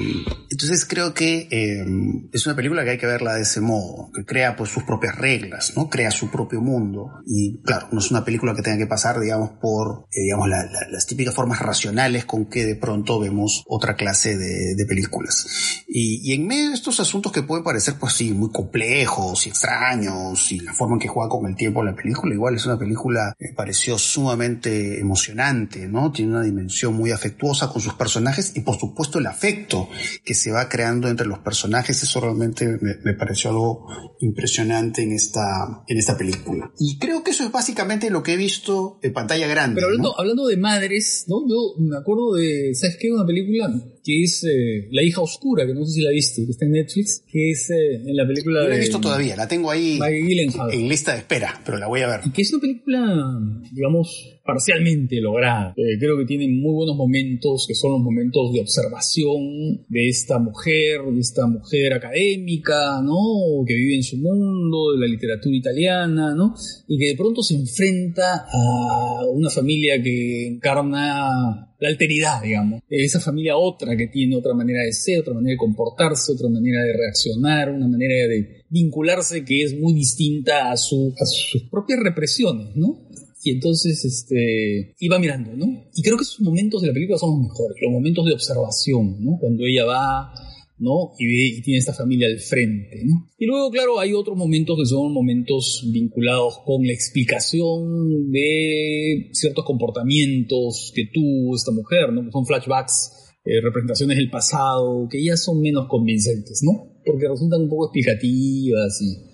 entonces creo que em, es una película que hay que verla de ese modo, que crea, pues, sus propias reglas, ¿no? Crea su propio mundo. Y, claro, no es una película película que tenga que pasar, digamos, por, eh, digamos, las típicas formas racionales con que de pronto vemos otra clase de, películas. Y, en medio de estos asuntos que pueden parecer, pues sí, muy complejos y extraños, y la forma en que juega con el tiempo la película, igual es una película que me pareció sumamente emocionante, ¿no? Tiene una dimensión muy afectuosa con sus personajes y por supuesto el afecto que se va creando entre los personajes, eso realmente me, me pareció algo impresionante en esta, en esta película. Y creo que eso es básicamente lo que he visto en pantalla grande. Pero hablando, hablando de madres, ¿no? Yo me acuerdo de, ¿sabes qué? Una película que es eh, La hija oscura, que no sé si la viste, que está en Netflix, que es eh, en la película... No la he visto todavía, la tengo ahí en lista de espera, pero la voy a ver. Y que es una película, digamos, parcialmente lograda. Eh, creo que tiene muy buenos momentos, que son los momentos de observación de esta mujer, de esta mujer académica, ¿no? Que vive en su mundo, de la literatura italiana, ¿no? Y que de pronto se enfrenta a una familia que encarna la alteridad, digamos. Esa familia otra que tiene otra manera de ser, otra manera de comportarse, otra manera de reaccionar, una manera de vincularse que es muy distinta a, su, a sus propias represiones, ¿no? Y entonces este, iba mirando, ¿no? Y creo que esos momentos de la película son los mejores, los momentos de observación, ¿no? Cuando ella va, ¿no? Y, ve, y tiene esta familia al frente, ¿no? Y luego, claro, hay otros momentos que son momentos vinculados con la explicación de ciertos comportamientos que tuvo esta mujer, ¿no? Son flashbacks, eh, representaciones del pasado, que ya son menos convincentes, ¿no? Porque resultan un poco explicativas y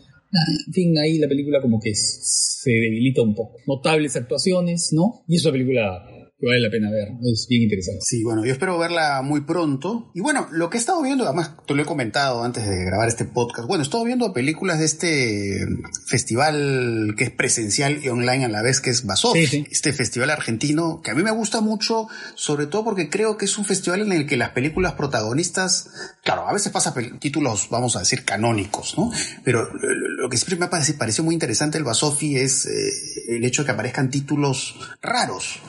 en fin, ahí la película como que se debilita un poco. Notables actuaciones, ¿no? Y es una película que vale la pena ver. Es bien interesante. Sí, bueno, yo espero verla muy pronto. Y bueno, lo que he estado viendo, además te lo he comentado antes de grabar este podcast, bueno, he estado viendo películas de este festival que es presencial y online a la vez, que es Basov, este festival argentino, que a mí me gusta mucho, sobre todo porque creo que es un festival en el que las películas protagonistas, claro, a veces pasa títulos, vamos a decir, canónicos, ¿no? Pero lo que siempre me ha parecido muy interesante el Basofi es eh, el hecho de que aparezcan títulos raros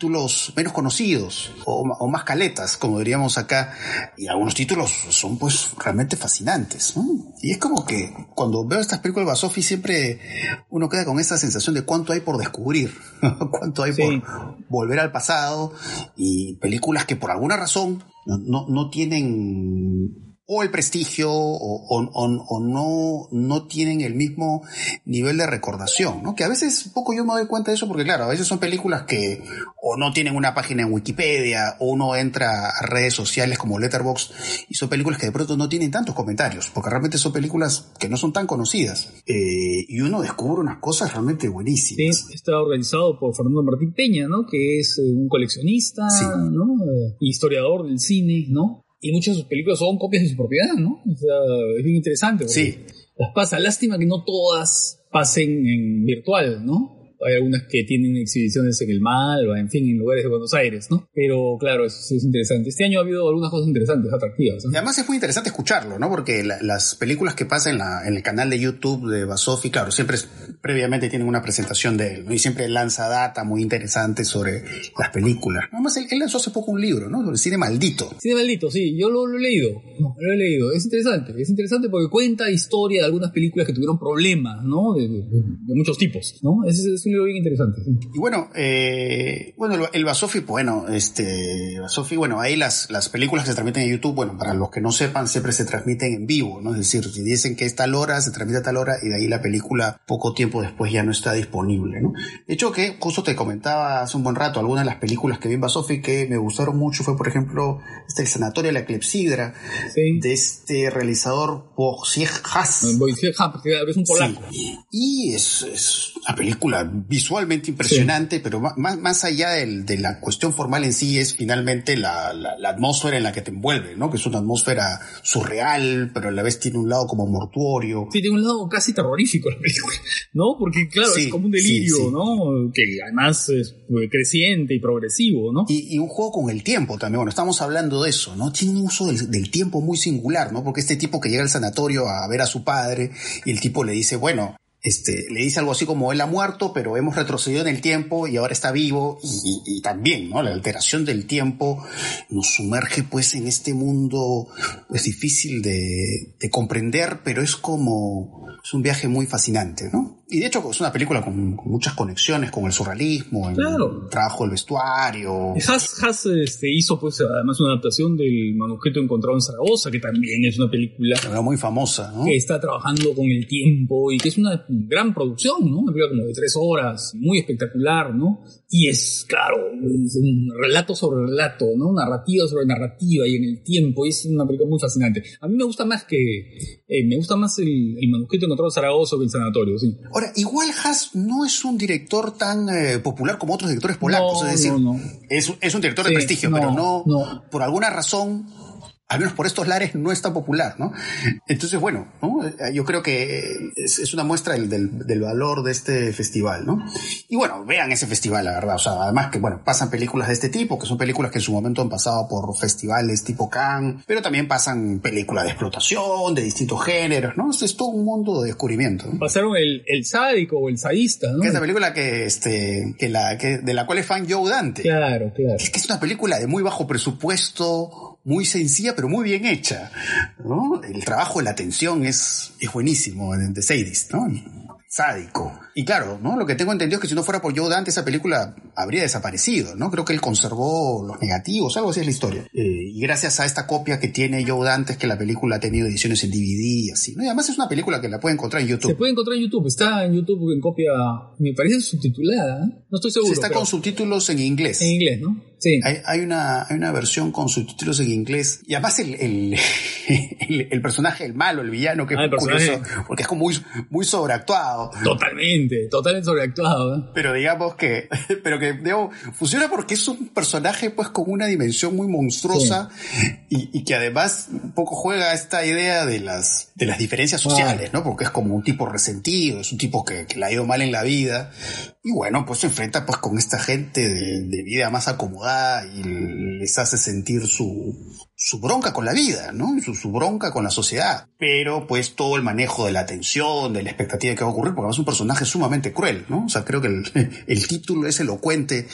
títulos menos conocidos o, más caletas, como diríamos acá, y algunos títulos son pues realmente fascinantes. Y es como que cuando veo estas películas de Basofi siempre uno queda con esa sensación de cuánto hay por descubrir, [laughs] cuánto hay por volver al pasado. Y películas que por alguna razón no, no tienen o el prestigio o, no, no tienen el mismo nivel de recordación, ¿no? Que a veces poco yo me doy cuenta de eso porque claro, a veces son películas que o no tienen una página en Wikipedia o uno entra a redes sociales como Letterboxd y son películas que de pronto no tienen tantos comentarios porque realmente son películas que no son tan conocidas eh, y uno descubre unas cosas realmente buenísimas. Sí, está organizado por Fernando Martín Peña, ¿no? Que es eh, un coleccionista, ¿no? Eh, historiador del cine, ¿no? Y muchas de sus películas son copias de su propiedad, ¿no? O sea, es bien interesante. Sí. Las pasa. Lástima que no todas pasen en virtual, ¿no? Hay algunas que tienen exhibiciones en el Malva, en fin, en lugares de Buenos Aires, ¿no? Pero claro, eso es interesante. Este año ha habido algunas cosas interesantes, atractivas. Y además es muy interesante escucharlo, ¿no? Porque las películas que pasan en, el canal de YouTube de Basofi, claro, siempre previamente tienen una presentación de él, ¿no? Y siempre lanza data muy interesante sobre las películas. Además, él, lanzó hace poco un libro, ¿no? Sobre cine maldito. Cine maldito, sí, yo lo, he leído, lo he leído. Es interesante, es interesante porque cuenta historia de algunas películas que tuvieron problemas, ¿no? De, muchos tipos, ¿no? Es, es bien interesante. Y bueno, eh, bueno, el Basofi, bueno, este, Basofi, bueno, ahí las, las películas que se transmiten en YouTube, bueno, para los que no sepan, siempre se transmiten en vivo, ¿no? Es decir, si dicen que es tal hora, se transmite a tal hora y de ahí la película poco tiempo después ya no está disponible, ¿no? De hecho, que justo te comentaba hace un buen rato, algunas de las películas que vi en Basofi que me gustaron mucho fue, por ejemplo, este El Sanatorio de la Clepsidra, de este realizador Wojciech Haas. es un polaco. Y es, es una película visualmente impresionante, pero más, más allá de la cuestión formal en sí es finalmente la, la, atmósfera en la que te envuelve, ¿no? Que es una atmósfera surreal, pero a la vez tiene un lado como mortuorio. Sí, tiene un lado casi terrorífico la película, [laughs] ¿no? Porque claro, es como un delirio, ¿no? Que además es creciente y progresivo, ¿no? Y, un juego con el tiempo también, bueno, estamos hablando de eso, ¿no? Tiene un uso del, del tiempo muy singular, ¿no? Porque este tipo que llega al sanatorio a ver a su padre y el tipo le dice, bueno, este, le dice algo así como él ha muerto, pero hemos retrocedido en el tiempo y ahora está vivo y, también, ¿no? La alteración del tiempo nos sumerge pues en este mundo pues difícil de, comprender, pero es como, es un viaje muy fascinante, ¿no? Y de hecho es una película con, muchas conexiones con el surrealismo, el trabajo del vestuario. Haas, Haas este, hizo pues además una adaptación del manuscrito encontrado en Zaragoza, que también es una película muy famosa, ¿no? que está trabajando con el tiempo y que es una gran producción, ¿no? Una película como de tres horas, muy espectacular, ¿no? Y es, claro, un relato sobre relato, ¿no? Narrativa sobre narrativa y en el tiempo, y es una película muy fascinante. A mí me gusta más que, eh, me gusta más el, manuscrito encontrado en Zaragoza que el sanatorio, sí. Ahora, igual Haas no es un director tan eh, popular como otros directores polacos, es decir, Es, es, un director de prestigio, pero no, por alguna razón al menos por estos lares, no es tan popular, ¿no? Entonces, bueno, yo creo que es, una muestra del, valor de este festival, ¿no? Y bueno, vean ese festival, la verdad. O sea, además que, bueno, pasan películas de este tipo, que son películas que en su momento han pasado por festivales tipo Cannes, pero también pasan películas de explotación, de distintos géneros, ¿no? Es, todo un mundo de descubrimiento. Pasaron el, el sádico o el sadista, ¿no? Que es la película que, este, que la, que, de la cual es fan Joe Dante. Claro, claro. Es que es una película de muy bajo presupuesto, muy sencilla, pero muy bien hecha. ¿no? El trabajo de la atención es, es buenísimo en The Sadist, ¿no? sádico. Y claro, ¿no? Lo que tengo entendido es que si no fuera por Joe Dante, esa película habría desaparecido, ¿no? Creo que él conservó los negativos, algo así es la historia. Eh, y gracias a esta copia que tiene Joe Dante es que la película ha tenido ediciones en DVD y así, ¿no? Y además es una película que la puede encontrar en YouTube. Se puede encontrar en YouTube, está en YouTube en copia, me parece subtitulada, ¿eh? no estoy seguro. Se está con subtítulos en inglés. En inglés, ¿no? Sí. Hay, una, hay una versión con subtítulos en inglés. Y además el, el, [laughs] personaje, el malo, el villano, que es ah, curioso, porque es como muy, muy sobreactuado. Totalmente, totalmente sobreactuado. ¿eh? Pero digamos que, [laughs] pero que funciona porque es un personaje pues con una dimensión muy monstruosa y, que además un poco juega esta idea de las, de las diferencias sociales, ¿no? Porque es como un tipo resentido, es un tipo que, que le ha ido mal en la vida. Y bueno, pues se enfrenta pues con esta gente de, vida más acomodada y les hace sentir su, su bronca con la vida, ¿no? Su, bronca con la sociedad. Pero pues todo el manejo de la atención, de la expectativa que va a ocurrir, porque es un personaje sumamente cruel, ¿no? O sea, creo que el, [laughs] el título es elocuente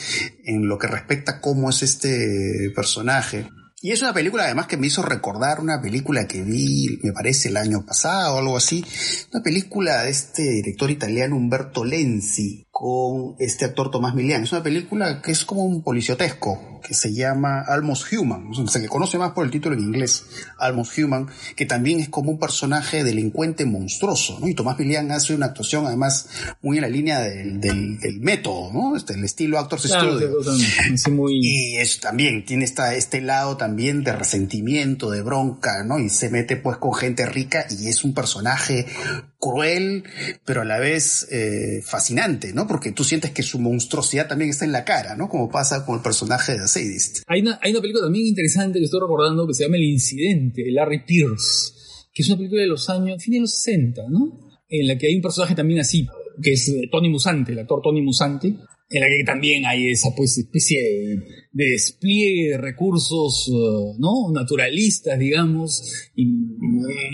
en lo que respecta a cómo es este personaje. Y es una película además que me hizo recordar una película que vi, me parece, el año pasado o algo así. Una película de este director italiano Umberto Lenzi, con este actor Tomás Milian. Es una película que es como un policiotesco, que se llama Almost Human, se le conoce más por el título en inglés, Almost Human, que también es como un personaje delincuente monstruoso, ¿no? Y Tomás Milian hace una actuación además muy en la línea del, del, método, ¿no? Este, el estilo Actors Studio. Y es también, tiene esta, este lado también de resentimiento, de bronca, ¿no? Y se mete pues con gente rica y es un personaje cruel, pero a la vez eh, fascinante, ¿no? Porque tú sientes que su monstruosidad también está en la cara, ¿no? Como pasa con el personaje de Sadist. Hay una, hay una película también interesante que estoy recordando que se llama El Incidente, de Larry Pierce, que es una película de los años, fin de los 60, ¿no? En la que hay un personaje también así, que es eh, Tony Musante, el actor Tony Musante, en la que también hay esa pues especie de, despliegue de recursos uh, no naturalistas digamos y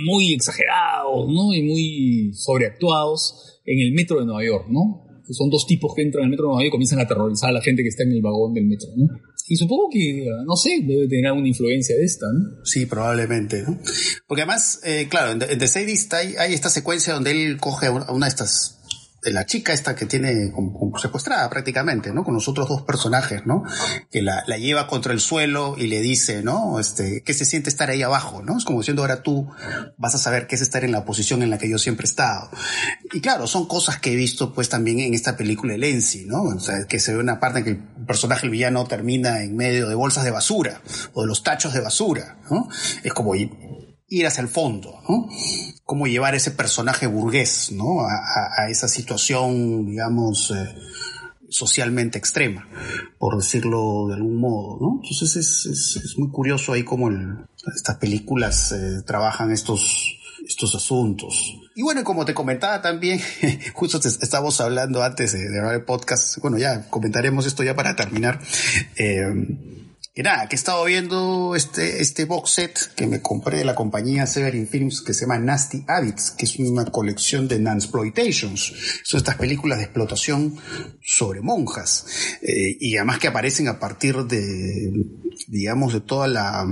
muy exagerados no y muy sobreactuados en el metro de Nueva York no son dos tipos que entran al metro de Nueva York y comienzan a aterrorizar a la gente que está en el vagón del metro ¿no? y supongo que, no sé, debe tener alguna influencia de esta, ¿no? Sí, probablemente, ¿no? Porque además, eh, claro, en The Sadist hay, hay, esta secuencia donde él coge a una de estas la chica esta que tiene como, secuestrada prácticamente, ¿no? Con los otros dos personajes, ¿no? Que la, la, lleva contra el suelo y le dice, ¿no? Este, ¿qué se siente estar ahí abajo, ¿no? Es como diciendo, ahora tú vas a saber qué es estar en la posición en la que yo siempre he estado. Y claro, son cosas que he visto pues también en esta película de Lenzi, ¿no? O sea, que se ve una parte en que el personaje, el villano, termina en medio de bolsas de basura o de los tachos de basura, ¿no? Es como ir hacia el fondo, ¿no? Cómo llevar ese personaje burgués, ¿no? A, esa situación, digamos, eh, socialmente extrema, por decirlo de algún modo, ¿no? Entonces es, muy curioso ahí cómo estas películas eh, trabajan estos, estos asuntos. Y bueno, como te comentaba también, [laughs] justo estábamos hablando antes de, grabar el podcast, bueno, ya comentaremos esto ya para terminar. Eh, que nada, que he estado viendo este, este box set que me compré de la compañía Severin Films que se llama Nasty Habits, que es una colección de Nansploitations. Son estas películas de explotación sobre monjas. Eh, y además que aparecen a partir de, digamos, de toda la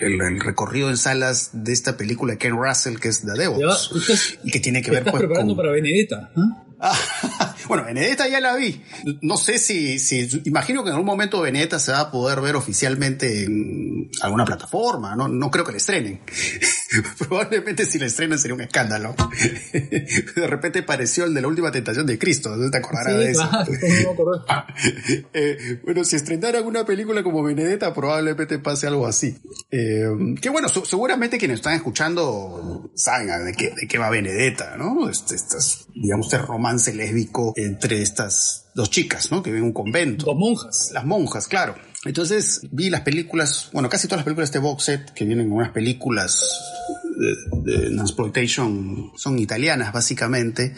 el, recorrido en salas de esta película de Ken Russell, que es The Devils. y que tiene que ver estás pues, preparando para Benedetta. ¿ah? [laughs] bueno, Benedetta ya la vi. No sé si, si, imagino que en algún momento Benedetta se va a poder ver oficialmente en alguna plataforma, no, no creo que la estrenen. [laughs] Probablemente si la estrenen sería un escándalo. [laughs] de repente pareció el de la última tentación de Cristo, ¿no te acordarás de eso? [laughs] eh, bueno, si estrenaran una película como Benedetta, probablemente pase algo así. Eh, que bueno, seguramente quienes están escuchando saben de qué, de qué va Benedetta, ¿no? Este, estas, digamos, este romance lésbico entre estas dos chicas, ¿no? Que viven en un convento. Dos monjas. Las monjas, claro. Entonces vi las películas, bueno, casi todas las películas de este box set, que vienen en unas películas de, de exploitation, son italianas básicamente,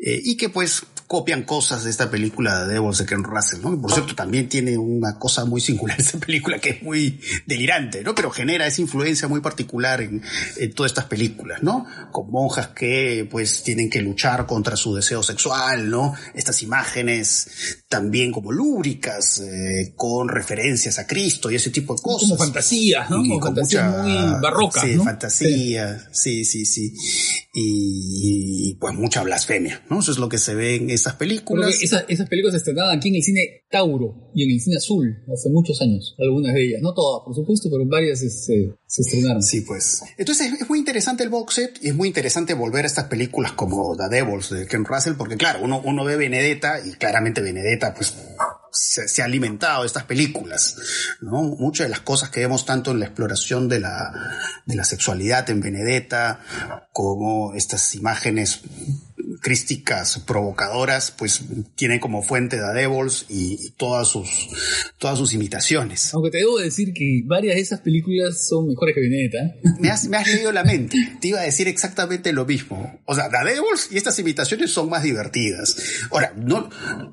eh, y que pues copian cosas de esta película de Devils de Ken Russell, ¿no? Por cierto, también tiene una cosa muy singular esta película que es muy delirante, ¿no? Pero genera esa influencia muy particular en, en todas estas películas, ¿no? Con monjas que pues tienen que luchar contra su deseo sexual, ¿no? Estas imágenes también como lúbricas, eh, con referencias a Cristo y ese tipo de cosas. Como fantasías, ¿no? Como fantasía muy barroca, Sí, ¿no? fantasía, sí, sí, sí. Y, y, pues mucha blasfemia, ¿no? Eso es lo que se ve en esas películas. Esas, esas películas se estrenaban aquí en el cine Tauro y en el cine Azul hace muchos años, algunas de ellas, no todas, por supuesto, pero varias se, se estrenaron. Sí, pues. Entonces es muy interesante el box set y es muy interesante volver a estas películas como The Devils de Ken Russell, porque claro, uno, uno ve Benedetta y claramente Benedetta, pues se, ha alimentado de estas películas, ¿no? Muchas de las cosas que vemos tanto en la exploración de la, de la sexualidad en Benedetta, como estas imágenes crísticas provocadoras, pues tienen como fuente The Devils y, y, todas sus todas sus imitaciones. Aunque te debo decir que varias de esas películas son mejores que. ¿eh? Me has, me has leído la mente. Te iba a decir exactamente lo mismo. O sea, The Devils y estas imitaciones son más divertidas. Ahora, no,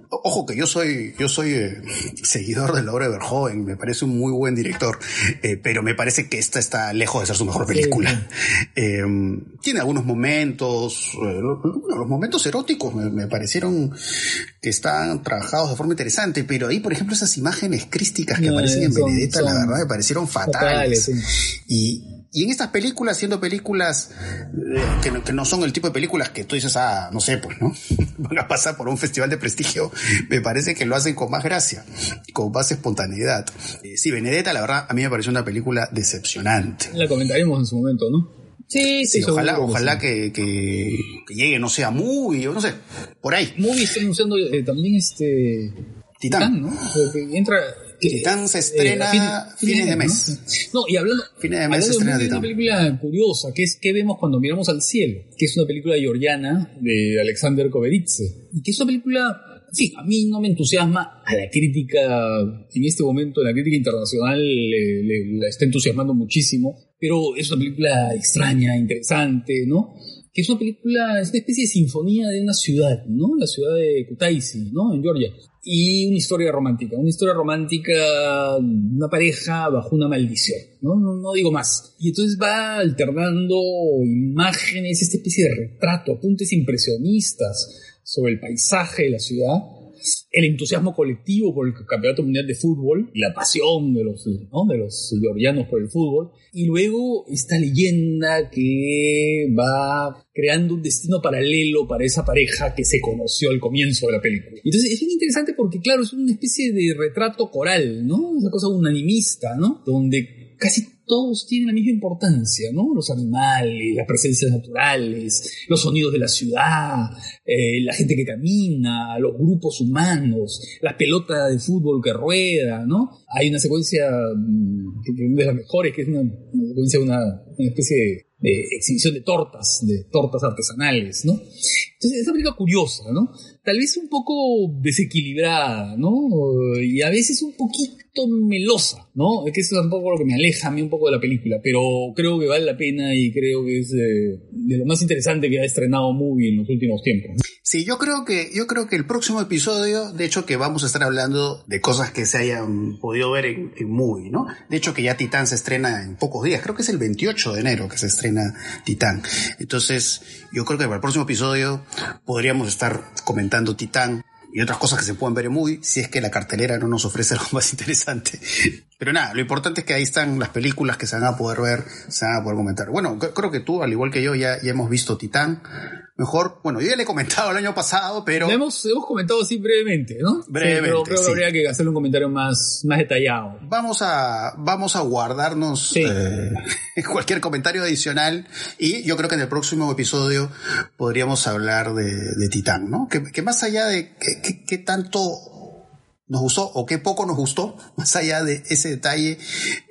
ojo que yo soy yo soy eh, seguidor de la obra de Verhoeven, me parece un muy buen director, eh, pero me parece que esta está lejos de ser su mejor película. Sí. tiene algunos momentos, los momentos eróticos me, me, parecieron que están trabajados de forma interesante, pero ahí, por ejemplo, esas imágenes crísticas que no, aparecen en son, Benedetta, son la verdad, me parecieron fatales. fatales sí. Y, y en estas películas, siendo películas eh, que, no, que, no, son el tipo de películas que tú dices, ah, no sé, pues, ¿no? [laughs] Van a pasar por un festival de prestigio, me parece que lo hacen con más gracia, con más espontaneidad. Eh, sí, Benedetta, la verdad, a mí me pareció una película decepcionante. La comentaremos en su momento, ¿no? Sí, sí, sí ojalá, ojalá que, que, que, llegue, no sea muy, o no sé, por ahí. Movie está anunciando eh, también este. Titán, Titán ¿no? Entra. Titán se estrena eh, fin, fines de mes. ¿no? no, y hablando, fines de mes se estrena de una película curiosa, que es ¿Qué vemos cuando miramos al cielo? Que es una película georgiana de Alexander Koberitze. Y que es una película sí, a mí no me entusiasma a la crítica, en este momento la crítica internacional le, le, la está entusiasmando muchísimo, pero es una película extraña, interesante, ¿no? Que es una película, es una especie de sinfonía de una ciudad, ¿no? La ciudad de Kutaisi, ¿no? En Georgia. Y una historia romántica, una historia romántica, una pareja bajo una maldición, ¿no? No, no digo más. Y entonces va alternando imágenes, esta especie de retrato, apuntes impresionistas, sobre el paisaje de la ciudad, el entusiasmo colectivo por el campeonato mundial de fútbol, la pasión de los, ¿no? de los georgianos por el fútbol, y luego esta leyenda que va creando un destino paralelo para esa pareja que se conoció al comienzo de la película. Entonces es bien interesante porque, claro, es una especie de retrato coral, ¿no? Una cosa unanimista, ¿no? Donde casi todos tienen la misma importancia, ¿no? Los animales, las presencias naturales, los sonidos de la ciudad, eh, la gente que camina, los grupos humanos, la pelota de fútbol que rueda, ¿no? Hay una secuencia que, que es de las mejores, que es una, secuencia de una, una especie de, de exhibición de tortas, de tortas artesanales, ¿no? Entonces, es una película curiosa, ¿no? Tal vez un poco desequilibrada, ¿no? Y a veces un poquito melosa, ¿no? Es que eso es un poco lo que me aleja a mí un poco de la película, pero creo que vale la pena y creo que es de, de lo más interesante que ha estrenado Movie en los últimos tiempos. Sí, yo creo que yo creo que el próximo episodio, de hecho que vamos a estar hablando de cosas que se hayan podido ver en, en Movie, ¿no? De hecho que ya Titán se estrena en pocos días, creo que es el 28 de enero que se estrena Titán. Entonces, yo creo que para el próximo episodio podríamos estar comentando Titán y otras cosas que se pueden ver en movie, si es que la cartelera no nos ofrece [laughs] algo más interesante. Pero nada, lo importante es que ahí están las películas que se van a poder ver, se van a poder comentar. Bueno, creo que tú, al igual que yo, ya, ya hemos visto Titán. Mejor, bueno, yo ya le he comentado el año pasado, pero... hemos, hemos comentado así brevemente, ¿no? Brevemente, pero creo que habría que hacer un comentario más, más detallado. Vamos a, vamos a guardarnos eh, [laughs] cualquier comentario adicional y yo creo que en el próximo episodio podríamos hablar de, de Titán, ¿no? Que, que más allá de qué tanto nos gustó o qué poco nos gustó, [laughs] más allá de ese detalle.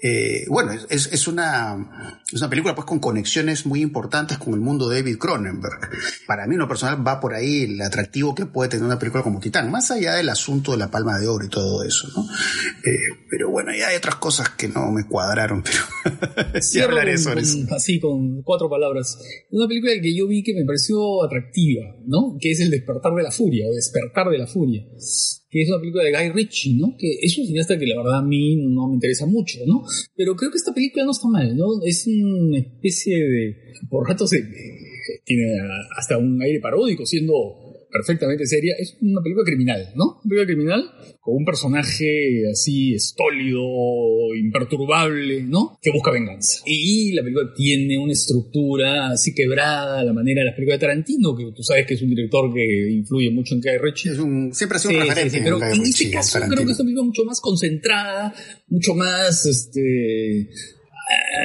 Eh, bueno, es, es, una, es una película pues con conexiones muy importantes con el mundo de David Cronenberg. Para mí, en lo personal, va por ahí el atractivo que puede tener una película como Titán, más allá del asunto de la palma de oro y todo eso, ¿no? Eh, pero bueno, ya hay otras cosas que no me cuadraron, pero [laughs] sí hablaré sobre eso. Así, con cuatro palabras. Una película que yo vi que me pareció atractiva, ¿no? Que es El despertar de la furia, o Despertar de la furia que es una película de Guy Ritchie, ¿no? Que es un cineasta que la verdad a mí no me interesa mucho, ¿no? Pero creo que esta película no está mal, ¿no? Es una especie de... Por ratos tiene hasta un aire paródico, siendo perfectamente seria. Es una película criminal, ¿no? Una película criminal con un personaje así estólido, imperturbable, ¿no? Que busca venganza. Y la película tiene una estructura así quebrada, la manera de las películas de Tarantino, que tú sabes que es un director que influye mucho en Guy Ritchie. Es un, siempre ha sido un referente. pero en, este caso creo que es una película mucho más concentrada, mucho más, este,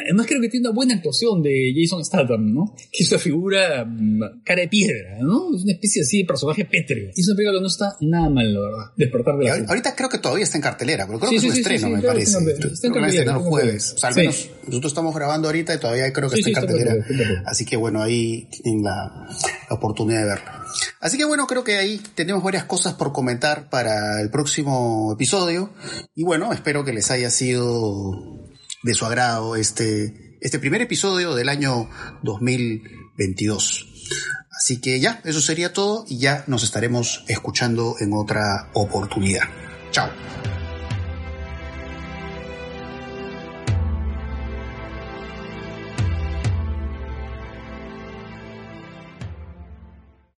Además creo que tiene una buena actuación de Jason Statham, ¿no? Que es una figura mm, cara de piedra, ¿no? Es una especie así de personaje pétreo. Y es una película que no está nada mal, la verdad. Despertar de la Ahorita creo que todavía está en cartelera, pero creo que es un estreno, me parece. Está en cartelera. el jueves. O sea, al menos nosotros estamos grabando ahorita y todavía creo que está en cartelera. Así que bueno, ahí tienen la, la oportunidad de verla. Así que bueno, creo que ahí tenemos varias cosas por comentar para el próximo episodio. Y bueno, espero que les haya sido de su agrado este, este primer episodio del año 2022. Así que ya, eso sería todo y ya nos estaremos escuchando en otra oportunidad. Chao.